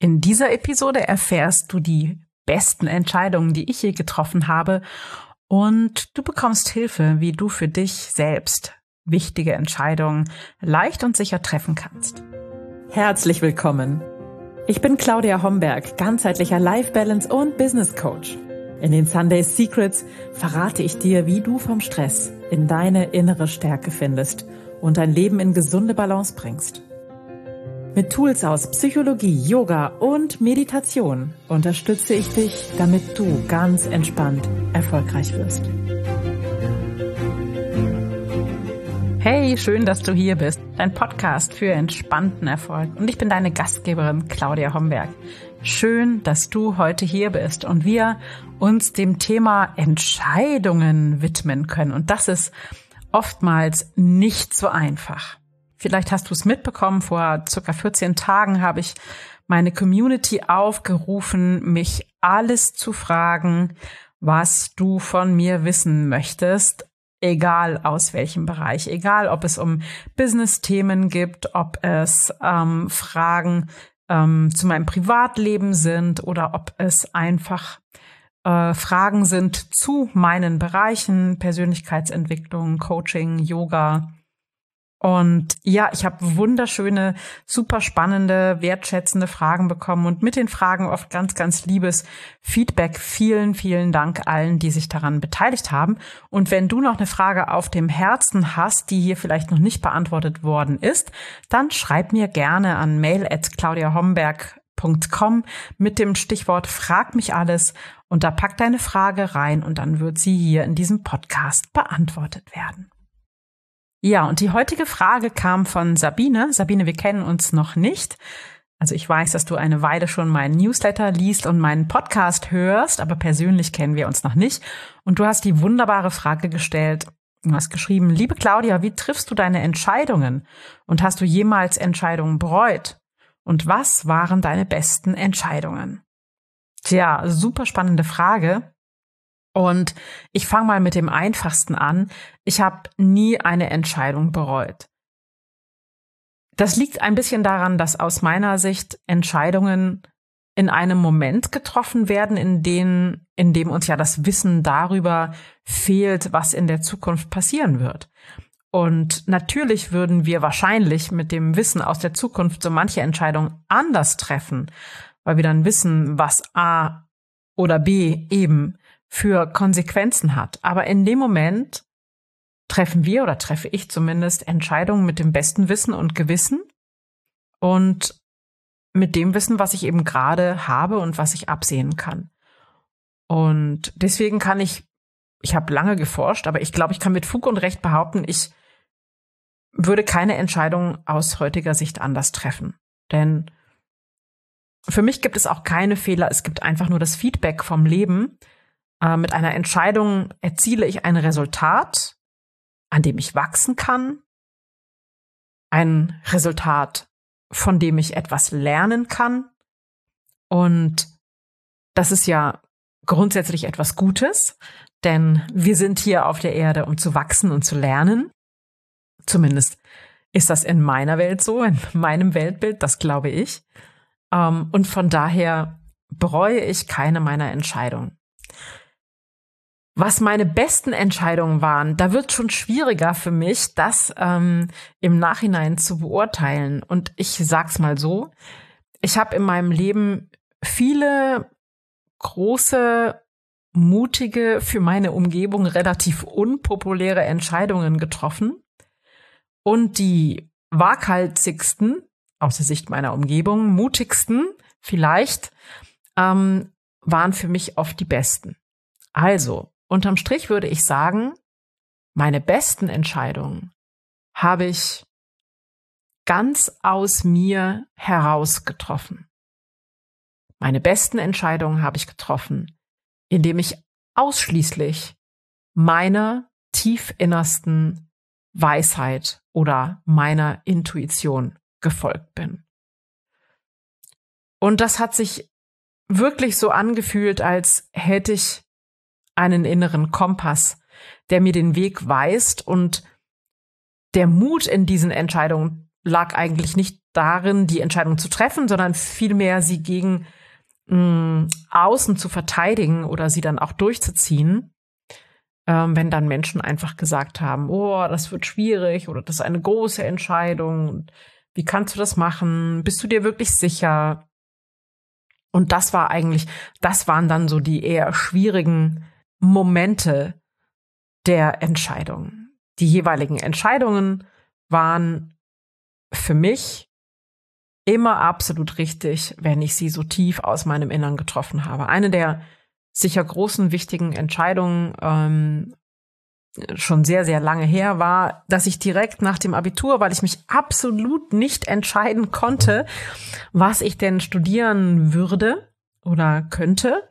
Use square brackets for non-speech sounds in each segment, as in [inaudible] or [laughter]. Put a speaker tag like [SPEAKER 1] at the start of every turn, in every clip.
[SPEAKER 1] In dieser Episode erfährst du die besten Entscheidungen, die ich je getroffen habe und du bekommst Hilfe, wie du für dich selbst wichtige Entscheidungen leicht und sicher treffen kannst. Herzlich willkommen. Ich bin Claudia Homberg, ganzheitlicher Life Balance und Business Coach. In den Sunday Secrets verrate ich dir, wie du vom Stress in deine innere Stärke findest und dein Leben in gesunde Balance bringst. Mit Tools aus Psychologie, Yoga und Meditation unterstütze ich dich, damit du ganz entspannt erfolgreich wirst. Hey, schön, dass du hier bist. Dein Podcast für entspannten Erfolg. Und ich bin deine Gastgeberin Claudia Homberg. Schön, dass du heute hier bist und wir uns dem Thema Entscheidungen widmen können. Und das ist oftmals nicht so einfach. Vielleicht hast du es mitbekommen, vor circa 14 Tagen habe ich meine Community aufgerufen, mich alles zu fragen, was du von mir wissen möchtest, egal aus welchem Bereich, egal ob es um Business-Themen gibt, ob es ähm, Fragen ähm, zu meinem Privatleben sind oder ob es einfach äh, Fragen sind zu meinen Bereichen, Persönlichkeitsentwicklung, Coaching, Yoga, und ja, ich habe wunderschöne, super spannende, wertschätzende Fragen bekommen und mit den Fragen oft ganz, ganz liebes Feedback. Vielen, vielen Dank allen, die sich daran beteiligt haben. Und wenn du noch eine Frage auf dem Herzen hast, die hier vielleicht noch nicht beantwortet worden ist, dann schreib mir gerne an mail at claudiahomberg.com mit dem Stichwort Frag mich alles und da pack deine Frage rein und dann wird sie hier in diesem Podcast beantwortet werden. Ja, und die heutige Frage kam von Sabine. Sabine, wir kennen uns noch nicht. Also ich weiß, dass du eine Weile schon meinen Newsletter liest und meinen Podcast hörst, aber persönlich kennen wir uns noch nicht. Und du hast die wunderbare Frage gestellt, du hast geschrieben, liebe Claudia, wie triffst du deine Entscheidungen? Und hast du jemals Entscheidungen bereut? Und was waren deine besten Entscheidungen? Tja, super spannende Frage. Und ich fange mal mit dem einfachsten an. Ich habe nie eine Entscheidung bereut. Das liegt ein bisschen daran, dass aus meiner Sicht Entscheidungen in einem Moment getroffen werden, in, denen, in dem uns ja das Wissen darüber fehlt, was in der Zukunft passieren wird. Und natürlich würden wir wahrscheinlich mit dem Wissen aus der Zukunft so manche Entscheidung anders treffen, weil wir dann wissen, was A oder B eben für Konsequenzen hat. Aber in dem Moment treffen wir oder treffe ich zumindest Entscheidungen mit dem besten Wissen und Gewissen und mit dem Wissen, was ich eben gerade habe und was ich absehen kann. Und deswegen kann ich, ich habe lange geforscht, aber ich glaube, ich kann mit Fug und Recht behaupten, ich würde keine Entscheidung aus heutiger Sicht anders treffen. Denn für mich gibt es auch keine Fehler, es gibt einfach nur das Feedback vom Leben, äh, mit einer Entscheidung erziele ich ein Resultat, an dem ich wachsen kann, ein Resultat, von dem ich etwas lernen kann. Und das ist ja grundsätzlich etwas Gutes, denn wir sind hier auf der Erde, um zu wachsen und zu lernen. Zumindest ist das in meiner Welt so, in meinem Weltbild, das glaube ich. Ähm, und von daher bereue ich keine meiner Entscheidungen was meine besten Entscheidungen waren, da wird schon schwieriger für mich, das ähm, im Nachhinein zu beurteilen. Und ich sag's mal so: Ich habe in meinem Leben viele große, mutige, für meine Umgebung relativ unpopuläre Entscheidungen getroffen. Und die waghalsigsten, aus der Sicht meiner Umgebung, mutigsten vielleicht, ähm, waren für mich oft die besten. Also, Unterm Strich würde ich sagen, meine besten Entscheidungen habe ich ganz aus mir heraus getroffen. Meine besten Entscheidungen habe ich getroffen, indem ich ausschließlich meiner tiefinnersten Weisheit oder meiner Intuition gefolgt bin. Und das hat sich wirklich so angefühlt, als hätte ich einen inneren Kompass, der mir den Weg weist und der Mut in diesen Entscheidungen lag eigentlich nicht darin, die Entscheidung zu treffen, sondern vielmehr sie gegen mh, mm, außen zu verteidigen oder sie dann auch durchzuziehen. Ähm, wenn dann Menschen einfach gesagt haben, oh, das wird schwierig oder das ist eine große Entscheidung. Wie kannst du das machen? Bist du dir wirklich sicher? Und das war eigentlich, das waren dann so die eher schwierigen Momente der Entscheidung. Die jeweiligen Entscheidungen waren für mich immer absolut richtig, wenn ich sie so tief aus meinem Innern getroffen habe. Eine der sicher großen, wichtigen Entscheidungen ähm, schon sehr, sehr lange her war, dass ich direkt nach dem Abitur, weil ich mich absolut nicht entscheiden konnte, was ich denn studieren würde oder könnte,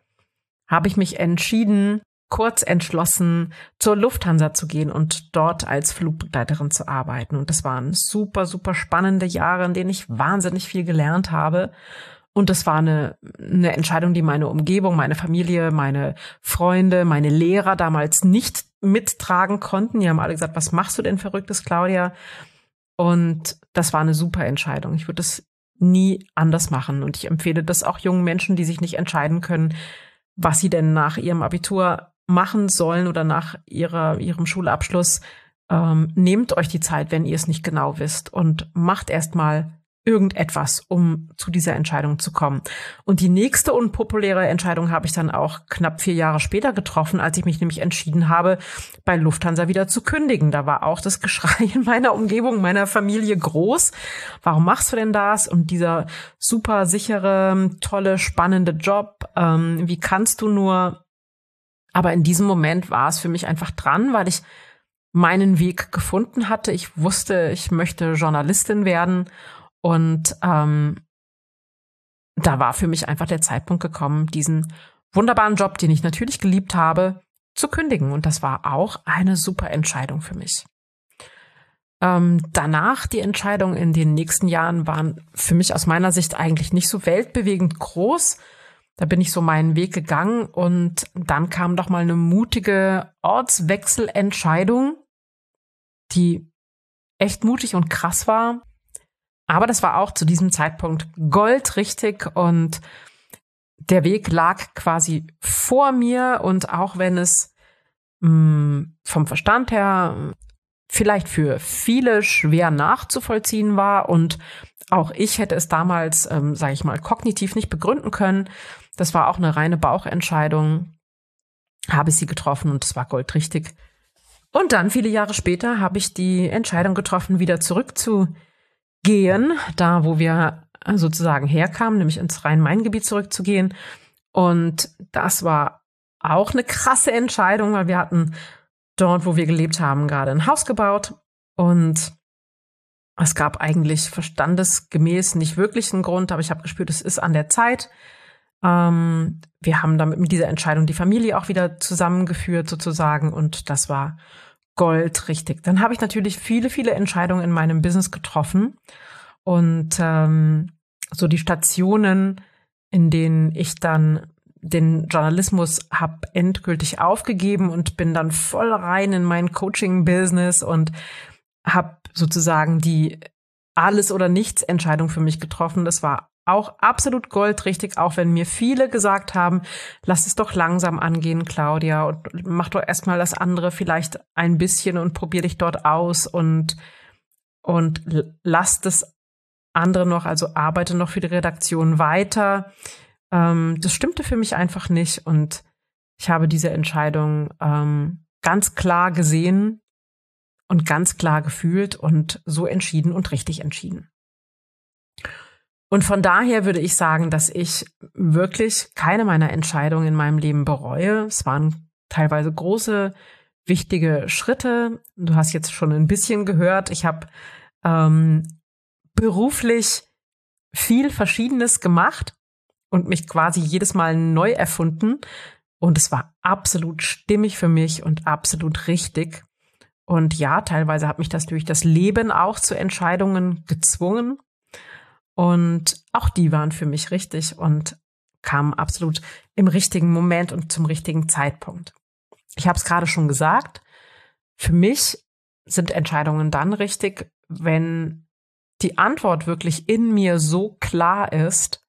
[SPEAKER 1] habe ich mich entschieden, kurz entschlossen, zur Lufthansa zu gehen und dort als Flugbegleiterin zu arbeiten. Und das waren super, super spannende Jahre, in denen ich wahnsinnig viel gelernt habe. Und das war eine, eine Entscheidung, die meine Umgebung, meine Familie, meine Freunde, meine Lehrer damals nicht mittragen konnten. Die haben alle gesagt, was machst du denn verrücktes, Claudia? Und das war eine super Entscheidung. Ich würde das nie anders machen. Und ich empfehle das auch jungen Menschen, die sich nicht entscheiden können, was sie denn nach ihrem Abitur machen sollen oder nach ihrer, ihrem Schulabschluss. Ähm, nehmt euch die Zeit, wenn ihr es nicht genau wisst und macht erstmal irgendetwas, um zu dieser Entscheidung zu kommen. Und die nächste unpopuläre Entscheidung habe ich dann auch knapp vier Jahre später getroffen, als ich mich nämlich entschieden habe, bei Lufthansa wieder zu kündigen. Da war auch das Geschrei in meiner Umgebung, meiner Familie groß. Warum machst du denn das? Und dieser super sichere, tolle, spannende Job, ähm, wie kannst du nur? Aber in diesem Moment war es für mich einfach dran, weil ich meinen Weg gefunden hatte. Ich wusste, ich möchte Journalistin werden und ähm, da war für mich einfach der Zeitpunkt gekommen, diesen wunderbaren Job, den ich natürlich geliebt habe, zu kündigen. Und das war auch eine super Entscheidung für mich. Ähm, danach die Entscheidungen in den nächsten Jahren waren für mich aus meiner Sicht eigentlich nicht so weltbewegend groß. Da bin ich so meinen Weg gegangen und dann kam doch mal eine mutige Ortswechselentscheidung, die echt mutig und krass war. Aber das war auch zu diesem Zeitpunkt goldrichtig und der Weg lag quasi vor mir und auch wenn es mh, mm, vom Verstand her vielleicht für viele schwer nachzuvollziehen war und auch ich hätte es damals, ähm, sage ich mal, kognitiv nicht begründen können. Das war auch eine reine Bauchentscheidung. Habe ich sie getroffen und es war goldrichtig. Und dann, viele Jahre später, habe ich die Entscheidung getroffen, wieder zurück zu gehen, da wo wir sozusagen herkamen, nämlich ins Rhein-Main-Gebiet zurückzugehen. Und das war auch eine krasse Entscheidung, weil wir hatten dort, wo wir gelebt haben, gerade ein Haus gebaut und es gab eigentlich verstandesgemäß nicht wirklich einen Grund, aber ich habe gespürt, es ist an der Zeit. Ähm, wir haben damit mit dieser Entscheidung die Familie auch wieder zusammengeführt sozusagen und das war Gold, richtig. Dann habe ich natürlich viele, viele Entscheidungen in meinem Business getroffen und ähm, so die Stationen, in denen ich dann den Journalismus habe endgültig aufgegeben und bin dann voll rein in mein Coaching-Business und habe sozusagen die alles oder nichts Entscheidung für mich getroffen. Das war auch absolut goldrichtig, auch wenn mir viele gesagt haben, lass es doch langsam angehen, Claudia, und mach doch erstmal das andere vielleicht ein bisschen und probier dich dort aus und, und lass das andere noch, also arbeite noch für die Redaktion weiter. Ähm, das stimmte für mich einfach nicht und ich habe diese Entscheidung ähm, ganz klar gesehen und ganz klar gefühlt und so entschieden und richtig entschieden. Und von daher würde ich sagen, dass ich wirklich keine meiner Entscheidungen in meinem Leben bereue. Es waren teilweise große, wichtige Schritte. Du hast jetzt schon ein bisschen gehört. Ich habe ähm, beruflich viel Verschiedenes gemacht und mich quasi jedes Mal neu erfunden. Und es war absolut stimmig für mich und absolut richtig. Und ja, teilweise hat mich das durch das Leben auch zu Entscheidungen gezwungen. Und auch die waren für mich richtig und kamen absolut im richtigen Moment und zum richtigen Zeitpunkt. Ich habe es gerade schon gesagt, für mich sind Entscheidungen dann richtig, wenn die Antwort wirklich in mir so klar ist,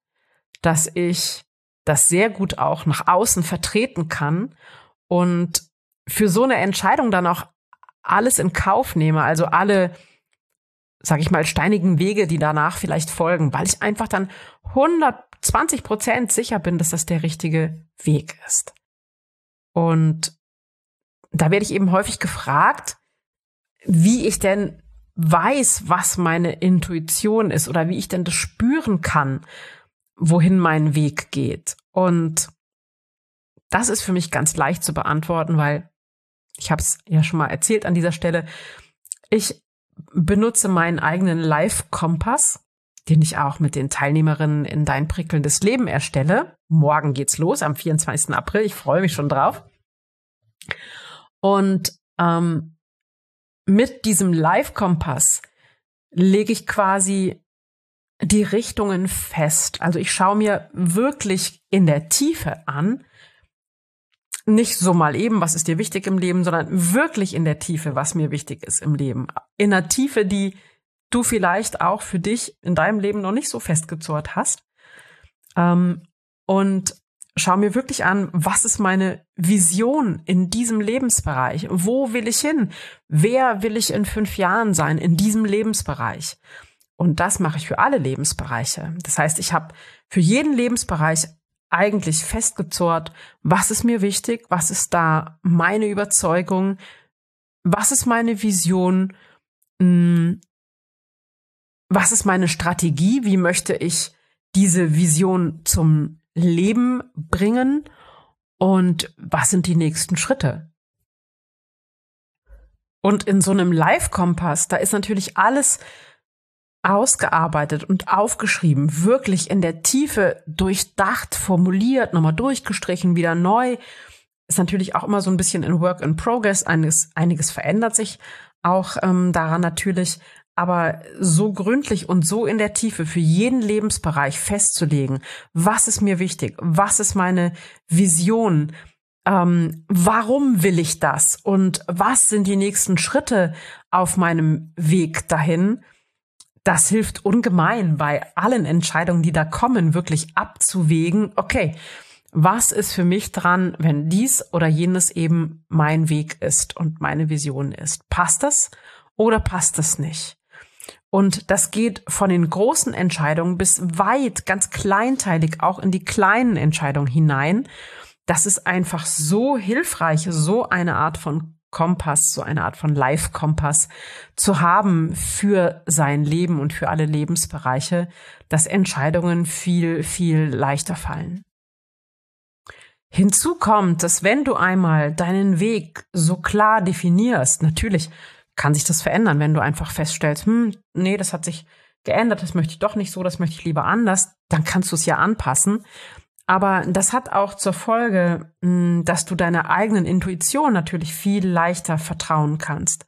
[SPEAKER 1] dass ich das sehr gut auch nach außen vertreten kann und für so eine Entscheidung dann auch alles in Kauf nehme, also alle, sag ich mal, steinigen Wege, die danach vielleicht folgen, weil ich einfach dann 120 Prozent sicher bin, dass das der richtige Weg ist. Und da werde ich eben häufig gefragt, wie ich denn weiß, was meine Intuition ist oder wie ich denn das spüren kann, wohin mein Weg geht. Und das ist für mich ganz leicht zu beantworten, weil ich habe es ja schon mal erzählt an dieser Stelle. Ich benutze meinen eigenen Live-Kompass, den ich auch mit den Teilnehmerinnen in dein prickelndes Leben erstelle. Morgen geht's los am 24. April. Ich freue mich schon drauf. Und ähm, mit diesem Live-Kompass lege ich quasi die Richtungen fest. Also ich schaue mir wirklich in der Tiefe an, nicht so mal eben, was ist dir wichtig im Leben, sondern wirklich in der Tiefe, was mir wichtig ist im Leben. In der Tiefe, die du vielleicht auch für dich in deinem Leben noch nicht so festgezurrt hast. Ähm, und schau mir wirklich an, was ist meine Vision in diesem Lebensbereich? Wo will ich hin? Wer will ich in fünf Jahren sein in diesem Lebensbereich? Und das mache ich für alle Lebensbereiche. Das heißt, ich habe für jeden Lebensbereich eigentlich festgezurrt, was ist mir wichtig, was ist da meine Überzeugung, was ist meine Vision, hm, was ist meine Strategie, wie möchte ich diese Vision zum Leben bringen und was sind die nächsten Schritte. Und in so einem Live-Kompass, da ist natürlich alles ausgearbeitet und aufgeschrieben, wirklich in der Tiefe durchdacht, formuliert, nochmal durchgestrichen, wieder neu. Ist natürlich auch immer so ein bisschen in Work in Progress. Einiges, einiges verändert sich auch ähm, daran natürlich. Aber so gründlich und so in der Tiefe für jeden Lebensbereich festzulegen, was ist mir wichtig, was ist meine Vision, ähm, warum will ich das und was sind die nächsten Schritte auf meinem Weg dahin, das hilft ungemein bei allen Entscheidungen, die da kommen, wirklich abzuwägen, okay, was ist für mich dran, wenn dies oder jenes eben mein Weg ist und meine Vision ist? Passt das oder passt das nicht? Und das geht von den großen Entscheidungen bis weit, ganz kleinteilig auch in die kleinen Entscheidungen hinein. Das ist einfach so hilfreich, so eine Art von Kompass, so eine Art von Life-Kompass zu haben für sein Leben und für alle Lebensbereiche, dass Entscheidungen viel, viel leichter fallen. Hinzu kommt, dass wenn du einmal deinen Weg so klar definierst, natürlich kann sich das verändern, wenn du einfach feststellst, hm, nee, das hat sich geändert, das möchte ich doch nicht so, das möchte ich lieber anders, dann kannst du es ja anpassen. Aber das hat auch zur Folge, hm, dass du deiner eigenen Intuition natürlich viel leichter vertrauen kannst.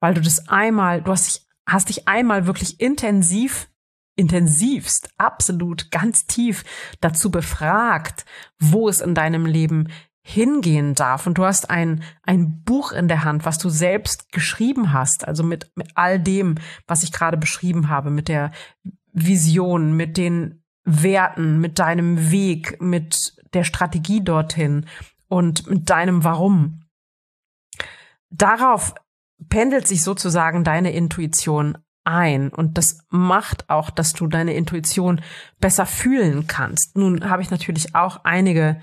[SPEAKER 1] Weil du das einmal, du hast dich, hast dich einmal wirklich intensiv, intensivst, absolut ganz tief dazu befragt, wo es in deinem Leben hingehen darf. Und du hast ein, ein Buch in der Hand, was du selbst geschrieben hast, also mit, mit all dem, was ich gerade beschrieben habe, mit der Vision, mit den Werten, mit deinem Weg, mit der Strategie dorthin und mit deinem Warum. Darauf pendelt sich sozusagen deine Intuition ein und das macht auch, dass du deine Intuition besser fühlen kannst. Nun habe ich natürlich auch einige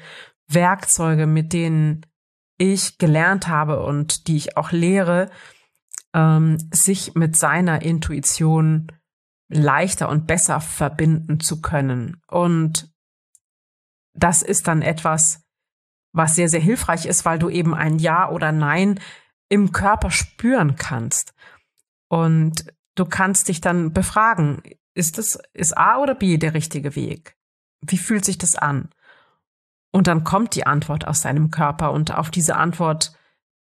[SPEAKER 1] Werkzeuge, mit denen ich gelernt habe und die ich auch lehre, ähm, sich mit seiner Intuition leichter und besser verbinden zu können. Und das ist dann etwas, was sehr, sehr hilfreich ist, weil du eben ein Ja oder Nein im Körper spüren kannst. Und du kannst dich dann befragen, ist es, ist A oder B der richtige Weg? Wie fühlt sich das an? Und dann kommt die Antwort aus deinem Körper und auf diese Antwort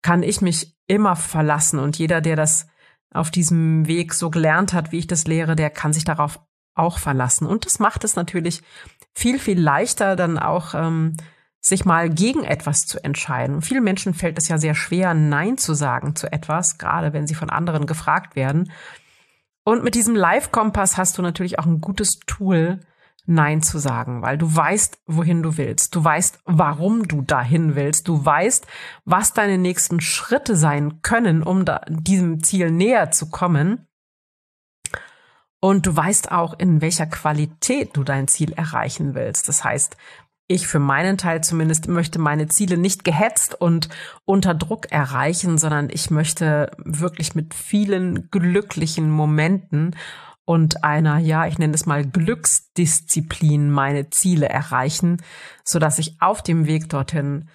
[SPEAKER 1] kann ich mich immer verlassen und jeder, der das auf diesem Weg so gelernt hat, wie ich das lehre, der kann sich darauf auch verlassen. Und das macht es natürlich viel, viel leichter, dann auch ähm, sich mal gegen etwas zu entscheiden. Und vielen Menschen fällt es ja sehr schwer, Nein zu sagen zu etwas, gerade wenn sie von anderen gefragt werden. Und mit diesem Live-Kompass hast du natürlich auch ein gutes Tool, Nein zu sagen, weil du weißt, wohin du willst. Du weißt, warum du dahin willst. Du weißt, was deine nächsten Schritte sein können, um da, diesem Ziel näher zu kommen. Und du weißt auch, in welcher Qualität du dein Ziel erreichen willst. Das heißt, ich für meinen Teil zumindest möchte meine Ziele nicht gehetzt und unter Druck erreichen, sondern ich möchte wirklich mit vielen glücklichen Momenten und einer, ja, ich nenne es mal Glücksdisziplin meine Ziele erreichen, so dass ich auf dem Weg dorthin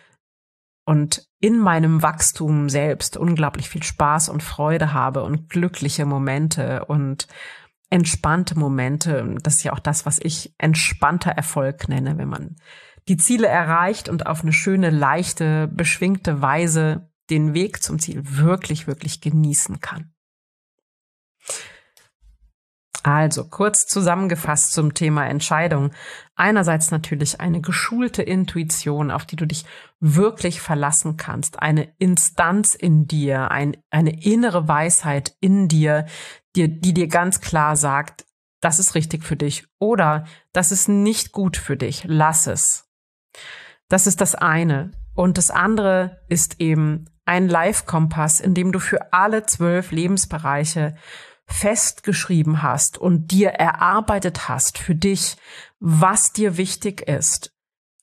[SPEAKER 1] und in meinem Wachstum selbst unglaublich viel Spaß und Freude habe und glückliche Momente und entspannte Momente. Das ist ja auch das, was ich entspannter Erfolg nenne, wenn man die Ziele erreicht und auf eine schöne, leichte, beschwingte Weise den Weg zum Ziel wirklich, wirklich genießen kann. Also kurz zusammengefasst zum Thema Entscheidung. Einerseits natürlich eine geschulte Intuition, auf die du dich wirklich verlassen kannst, eine Instanz in dir, ein, eine innere Weisheit in dir, die, die dir ganz klar sagt, das ist richtig für dich oder das ist nicht gut für dich, lass es. Das ist das eine. Und das andere ist eben ein Live-Kompass, in dem du für alle zwölf Lebensbereiche festgeschrieben hast und dir erarbeitet hast für dich, was dir wichtig ist,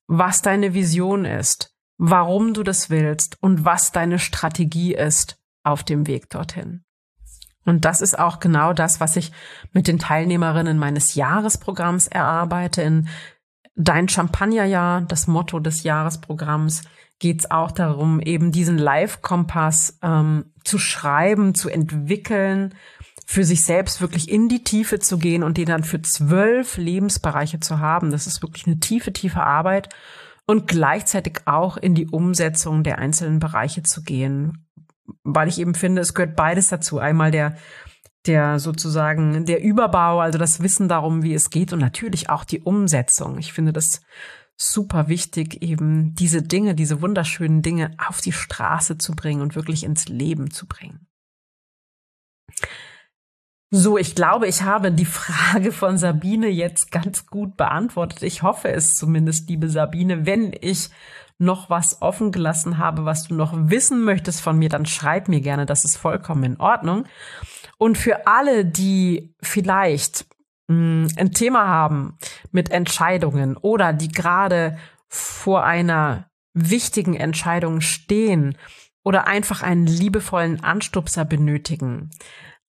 [SPEAKER 1] was deine Vision ist, warum du das willst und was deine Strategie ist auf dem Weg dorthin. Und das ist auch genau das, was ich mit den Teilnehmerinnen meines Jahresprogramms erarbeite. In Dein Champagnerjahr, das Motto des Jahresprogramms, geht es auch darum, eben diesen Live-Kompass ähm, zu schreiben, zu entwickeln, für sich selbst wirklich in die Tiefe zu gehen und den dann für zwölf Lebensbereiche zu haben. Das ist wirklich eine tiefe, tiefe Arbeit und gleichzeitig auch in die Umsetzung der einzelnen Bereiche zu gehen, weil ich eben finde, es gehört beides dazu. Einmal der, der sozusagen der Überbau, also das Wissen darum, wie es geht und natürlich auch die Umsetzung. Ich finde das super wichtig, eben diese Dinge, diese wunderschönen Dinge auf die Straße zu bringen und wirklich ins Leben zu bringen. So, ich glaube, ich habe die [laughs] Frage von Sabine jetzt ganz gut beantwortet. Ich hoffe es zumindest, liebe Sabine. Wenn ich noch was offen gelassen habe, was du noch wissen möchtest von mir, dann schreib mir gerne. Das ist vollkommen in Ordnung. Und für alle, die vielleicht mh, hm, ein Thema haben mit Entscheidungen oder die gerade vor einer wichtigen Entscheidung stehen oder einfach einen liebevollen Anstupser benötigen,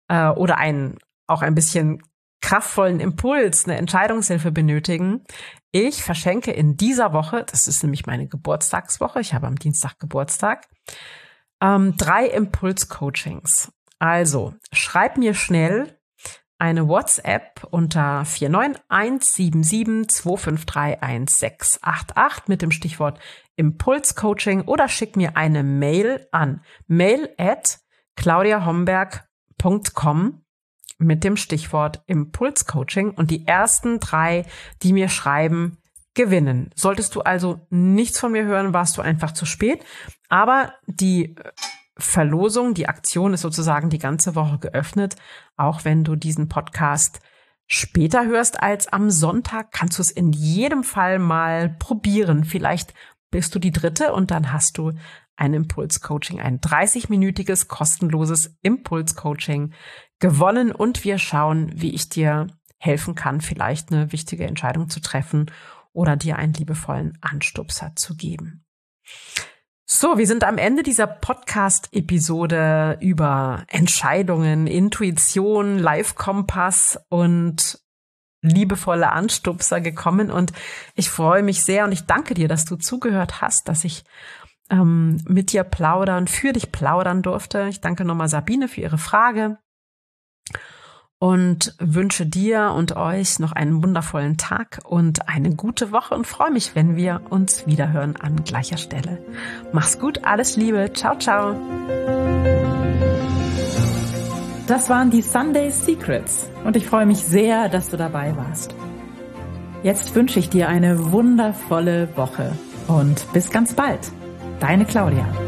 [SPEAKER 1] äh, oder einen auch ein bisschen kraftvollen Impuls, eine Entscheidungshilfe benötigen. Ich verschenke in dieser Woche, das ist nämlich meine Geburtstagswoche, ich habe am Dienstag Geburtstag, ähm, drei Impuls-Coachings. Also schreib mir schnell eine WhatsApp unter 49177253188 mit dem Stichwort Impulscoaching oder schick mir eine Mail an mail at claudiahomberg www.impulscoaching.com mit dem Stichwort Impulscoaching und die ersten drei, die mir schreiben, gewinnen. Solltest du also nichts von mir hören, warst du einfach zu spät. Aber die äh, Verlosung, die Aktion ist sozusagen die ganze Woche geöffnet. Auch wenn du diesen Podcast später hörst als am Sonntag, kannst du es in jedem Fall mal probieren. Vielleicht bist du die dritte und dann hast du ein Impulscoaching, ein 30-minütiges kostenloses Impulscoaching gewonnen und wir schauen, wie ich dir helfen kann, vielleicht eine wichtige Entscheidung zu treffen oder dir einen liebevollen Anstupser zu geben. So, wir sind am Ende dieser Podcast-Episode über Entscheidungen, Intuition, Live-Kompass und liebevolle Anstupser gekommen und ich freue mich sehr und ich danke dir, dass du zugehört hast, dass ich ähm, mit dir plaudern, für dich plaudern durfte. Ich danke nochmal Sabine für ihre Frage und wünsche dir und euch noch einen wundervollen Tag und eine gute Woche und freue mich, wenn wir uns wiederhören an gleicher Stelle. Mach's gut, alles Liebe, ciao, ciao.
[SPEAKER 2] Das waren die Sunday Secrets und ich freue mich sehr, dass du dabei warst. Jetzt wünsche ich dir eine wundervolle Woche und bis ganz bald. Deine Claudia.